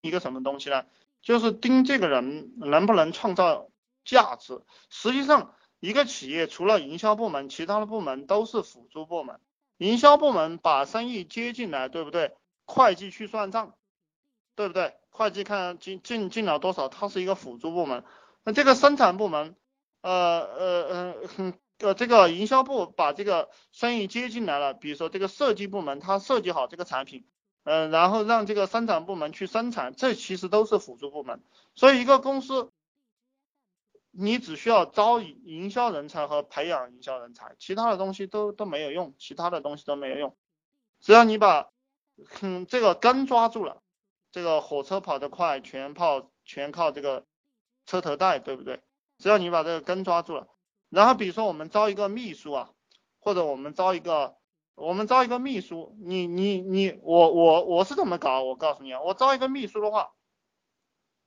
一个什么东西呢？就是盯这个人能不能创造价值。实际上，一个企业除了营销部门，其他的部门都是辅助部门。营销部门把生意接进来，对不对？会计去算账，对不对？会计看进进进了多少，它是一个辅助部门。那这个生产部门，呃呃呃，呃这个营销部把这个生意接进来了，比如说这个设计部门，它设计好这个产品。嗯，然后让这个生产部门去生产，这其实都是辅助部门。所以一个公司，你只需要招营销人才和培养营销人才，其他的东西都都没有用，其他的东西都没有用。只要你把，嗯，这个根抓住了，这个火车跑得快，全靠全靠这个车头带，对不对？只要你把这个根抓住了，然后比如说我们招一个秘书啊，或者我们招一个。我们招一个秘书，你你你，我我我是怎么搞？我告诉你啊，我招一个秘书的话，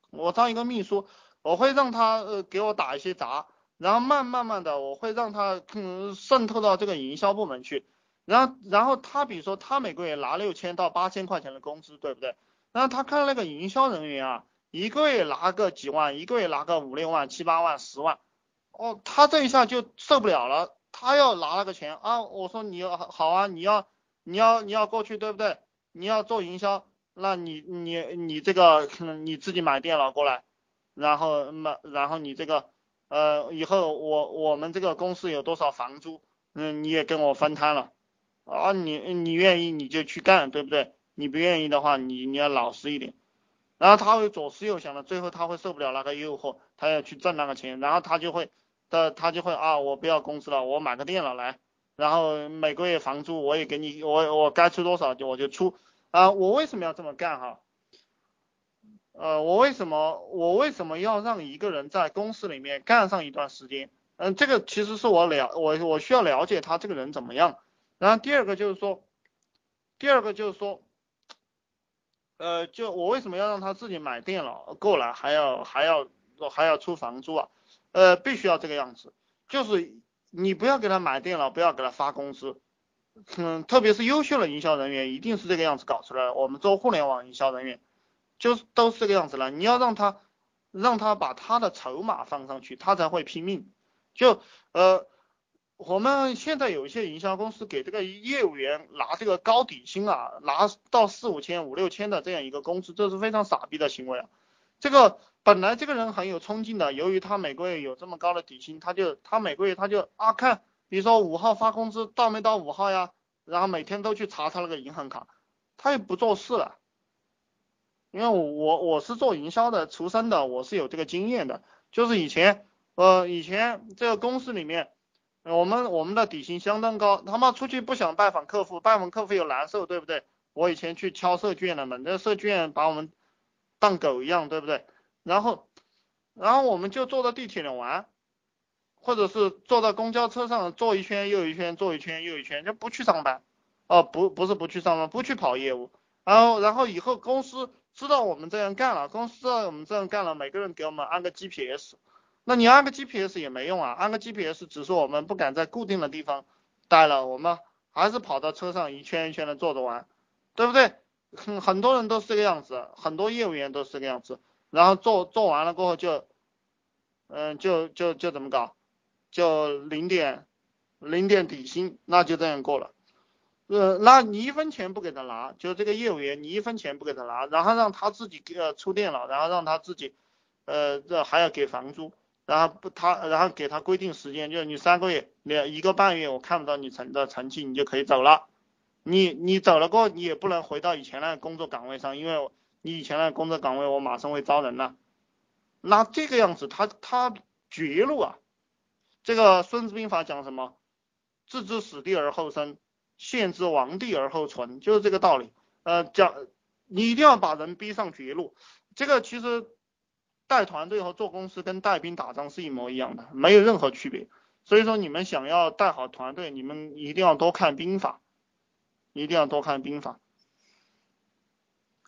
我招一个秘书，我会让他呃给我打一些杂，然后慢慢慢的，我会让他嗯渗透到这个营销部门去，然后然后他比如说他每个月拿六千到八千块钱的工资，对不对？然后他看那个营销人员啊，一个月拿个几万，一个月拿个五六万、七八万、十万，哦，他这一下就受不了了。他要拿那个钱啊，我说你要好啊，你要你要你要过去对不对？你要做营销，那你你你这个你自己买电脑过来，然后买然后你这个呃以后我我们这个公司有多少房租，嗯你也跟我分摊了啊，你你愿意你就去干对不对？你不愿意的话你你要老实一点，然后他会左思右想的，最后他会受不了那个诱惑，他要去挣那个钱，然后他就会。他他就会啊，我不要工资了，我买个电脑来，然后每个月房租我也给你，我我该出多少就我就出啊。我为什么要这么干哈？呃，我为什么我为什么要让一个人在公司里面干上一段时间？嗯，这个其实是我了我我需要了解他这个人怎么样。然后第二个就是说，第二个就是说，呃，就我为什么要让他自己买电脑过来，还要还要还要出房租啊？呃，必须要这个样子，就是你不要给他买电脑，不要给他发工资，嗯，特别是优秀的营销人员，一定是这个样子搞出来的。我们做互联网营销人员，就是都是这个样子了。你要让他，让他把他的筹码放上去，他才会拼命。就呃，我们现在有一些营销公司给这个业务员拿这个高底薪啊，拿到四五千、五六千的这样一个工资，这是非常傻逼的行为啊。这个。本来这个人很有冲劲的，由于他每个月有这么高的底薪，他就他每个月他就啊看，比如说五号发工资到没到五号呀，然后每天都去查他那个银行卡，他也不做事了，因为我我我是做营销的出身的，我是有这个经验的，就是以前呃以前这个公司里面，我们我们的底薪相当高，他妈出去不想拜访客户，拜访客户又难受，对不对？我以前去敲设计院的门，这设计院把我们当狗一样，对不对？然后，然后我们就坐到地铁里玩，或者是坐到公交车上坐一圈又一圈，坐一圈又一圈，就不去上班。哦，不，不是不去上班，不去跑业务。然后，然后以后公司知道我们这样干了，公司知道我们这样干了，每个人给我们安个 GPS。那你安个 GPS 也没用啊，安个 GPS 只是我们不敢在固定的地方待了，我们还是跑到车上一圈一圈的坐着玩，对不对？很很多人都是这个样子，很多业务员都是这个样子。然后做做完了过后就，嗯，就就就怎么搞，就零点零点底薪，那就这样过了。呃，那你一分钱不给他拿，就这个业务员你一分钱不给他拿，然后让他自己给呃出电脑，然后让他自己，呃，这还要给房租，然后不他然后给他规定时间，就是你三个月两一个半月我看不到你成的成绩，你就可以走了。你你走了过后你也不能回到以前那个工作岗位上，因为。你以前的工作岗位，我马上会招人了。那这个样子，他他绝路啊！这个《孙子兵法》讲什么？置之死地而后生，陷之亡地而后存，就是这个道理。呃，讲你一定要把人逼上绝路。这个其实带团队和做公司跟带兵打仗是一模一样的，没有任何区别。所以说，你们想要带好团队，你们一定要多看兵法，一定要多看兵法。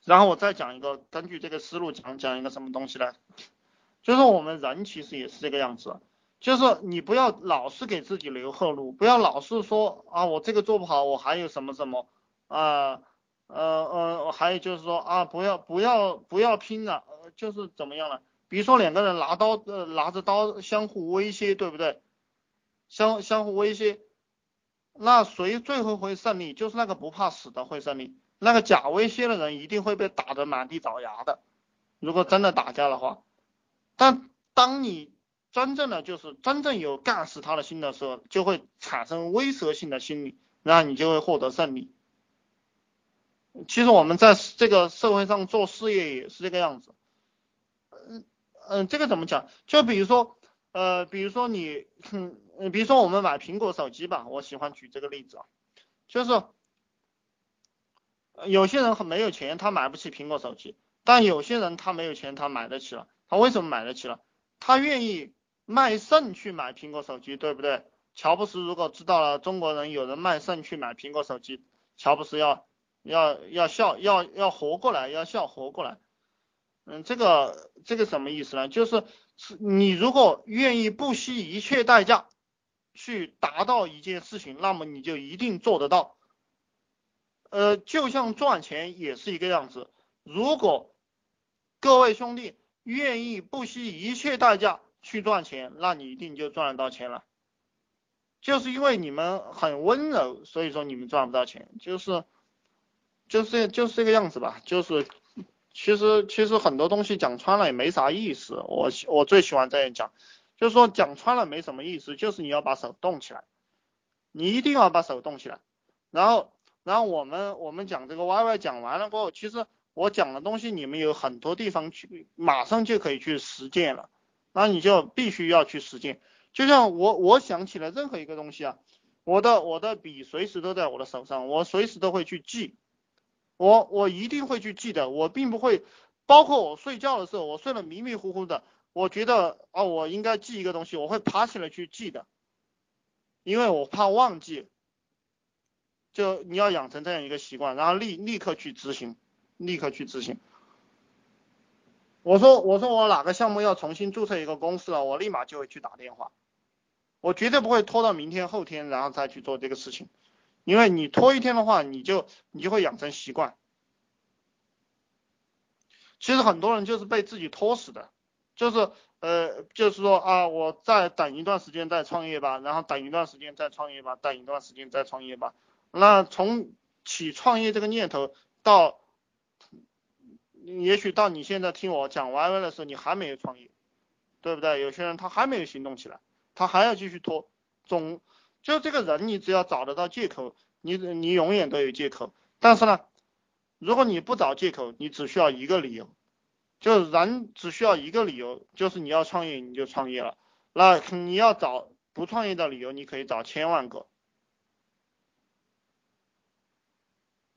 然后我再讲一个，根据这个思路讲讲一个什么东西呢？就是我们人其实也是这个样子，就是你不要老是给自己留后路，不要老是说啊我这个做不好，我还有什么什么啊呃呃，还有就是说啊，不要不要不要拼了，就是怎么样了？比如说两个人拿刀呃拿着刀相互威胁，对不对？相相互威胁，那谁最后会胜利？就是那个不怕死的会胜利，那个假威胁的人一定会被打得满地找牙的。如果真的打架的话，但当你真正的就是真正有干死他的心的时候，就会产生威慑性的心理，然后你就会获得胜利。其实我们在这个社会上做事业也是这个样子，嗯嗯，这个怎么讲？就比如说，呃，比如说你，嗯，比如说我们买苹果手机吧，我喜欢举这个例子啊，就是有些人很没有钱，他买不起苹果手机，但有些人他没有钱，他买得起了，他为什么买得起了？他愿意卖肾去买苹果手机，对不对？乔布斯如果知道了中国人有人卖肾去买苹果手机，乔布斯要。要要笑要要活过来，要笑活过来。嗯，这个这个什么意思呢？就是是你如果愿意不惜一切代价去达到一件事情，那么你就一定做得到。呃，就像赚钱也是一个样子。如果各位兄弟愿意不惜一切代价去赚钱，那你一定就赚得到钱了。就是因为你们很温柔，所以说你们赚不到钱，就是。就是就是这个样子吧，就是其实其实很多东西讲穿了也没啥意思，我我最喜欢这样讲，就是说讲穿了没什么意思，就是你要把手动起来，你一定要把手动起来，然后然后我们我们讲这个 Y Y 讲完了过后，其实我讲的东西你们有很多地方去马上就可以去实践了，那你就必须要去实践，就像我我想起来任何一个东西啊，我的我的笔随时都在我的手上，我随时都会去记。我我一定会去记的，我并不会，包括我睡觉的时候，我睡得迷迷糊糊的，我觉得哦，我应该记一个东西，我会爬起来去记的，因为我怕忘记。就你要养成这样一个习惯，然后立立刻去执行，立刻去执行。我说我说我哪个项目要重新注册一个公司了，我立马就会去打电话，我绝对不会拖到明天后天然后再去做这个事情。因为你拖一天的话，你就你就会养成习惯。其实很多人就是被自己拖死的，就是呃，就是说啊，我再等一段时间再创业吧，然后等一段时间再创业吧，等一段时间再创业吧。那从起创业这个念头到，也许到你现在听我讲歪歪的时候，你还没有创业，对不对？有些人他还没有行动起来，他还要继续拖，总。就这个人，你只要找得到借口，你你永远都有借口。但是呢，如果你不找借口，你只需要一个理由，就是人只需要一个理由，就是你要创业你就创业了。那你要找不创业的理由，你可以找千万个。